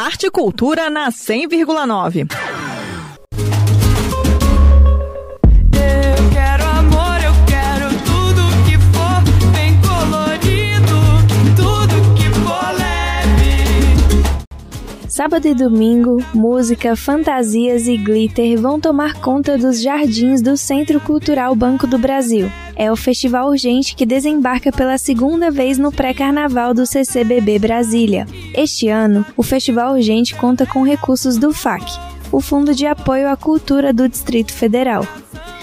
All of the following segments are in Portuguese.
Arte e Cultura na 100,9. Sábado e domingo, música, fantasias e glitter vão tomar conta dos jardins do Centro Cultural Banco do Brasil. É o festival urgente que desembarca pela segunda vez no pré-carnaval do CCBB Brasília. Este ano, o Festival Urgente conta com recursos do FAC, o Fundo de Apoio à Cultura do Distrito Federal.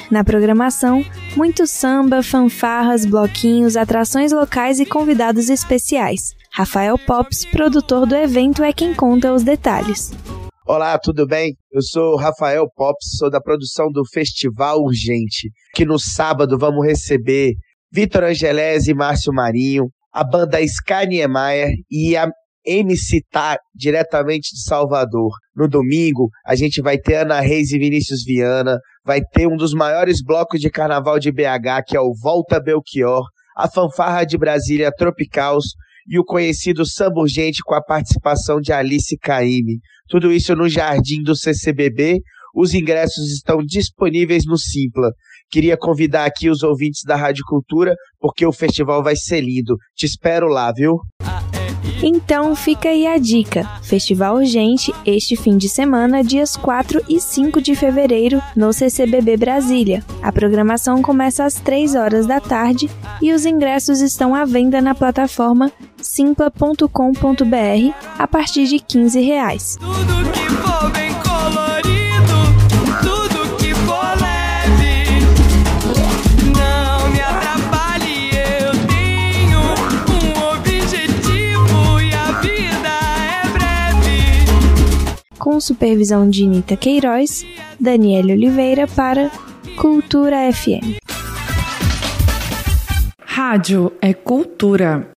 Na programação, muito samba, fanfarras, bloquinhos, atrações locais e convidados especiais. Rafael Pops, produtor do evento, é quem conta os detalhes. Olá, tudo bem? Eu sou Rafael Pops, sou da produção do Festival Urgente, que no sábado vamos receber Vitor Angelese e Márcio Marinho, a banda Sky Niemeyer e a MC Tá, diretamente de Salvador. No domingo, a gente vai ter Ana Reis e Vinícius Viana, vai ter um dos maiores blocos de carnaval de BH, que é o Volta Belchior, a fanfarra de Brasília Tropicals e o conhecido Samba Urgente com a participação de Alice Caime. Tudo isso no Jardim do CCBB. Os ingressos estão disponíveis no Simpla. Queria convidar aqui os ouvintes da Rádio Cultura, porque o festival vai ser lindo. Te espero lá, viu? Então fica aí a dica: Festival Urgente este fim de semana, dias 4 e 5 de fevereiro, no CCBB Brasília. A programação começa às 3 horas da tarde e os ingressos estão à venda na plataforma simpla.com.br a partir de 15 reais. Com supervisão de Nita Queiroz, Daniele Oliveira para Cultura FM. Rádio é cultura.